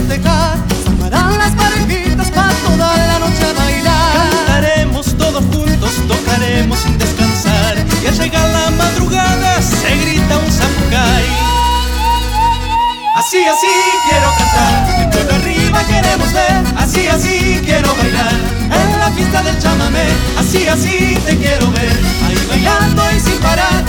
festejar, amarán las parejitas para toda la noche a bailar. Cantaremos todos juntos, tocaremos sin descansar, y al llegar la madrugada se grita un samucay. Así, así quiero cantar, en arriba queremos ver, así, así quiero bailar, en la fiesta del chamamé, así, así te quiero ver, ahí bailando y sin parar,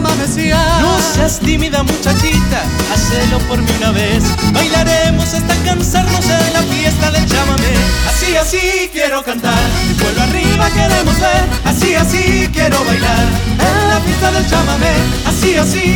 No seas tímida muchachita, hacelo por mí una vez. Bailaremos hasta cansarnos en la fiesta del chamamé. Así, así quiero cantar, el pueblo arriba queremos ver. Así, así quiero bailar, en la fiesta del chamamé. Así, así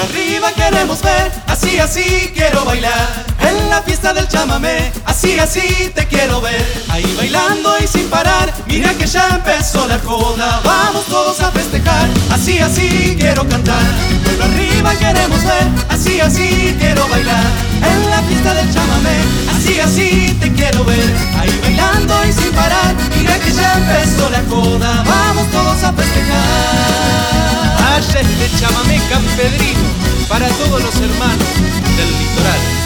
arriba queremos ver. Así, así quiero bailar, en la fiesta del chamamé. Así, así te quiero ver, ahí bailando y sin parar. Mira que ya empezó la joda, vamos todos a festejar. Así, así quiero cantar, pueblo arriba queremos ver. Así, así quiero bailar, en la fiesta del chamamé. Así, así te quiero ver, ahí bailando y sin parar. Mira que ya empezó la joda, vamos chamamé campedrino para todos los hermanos del litoral.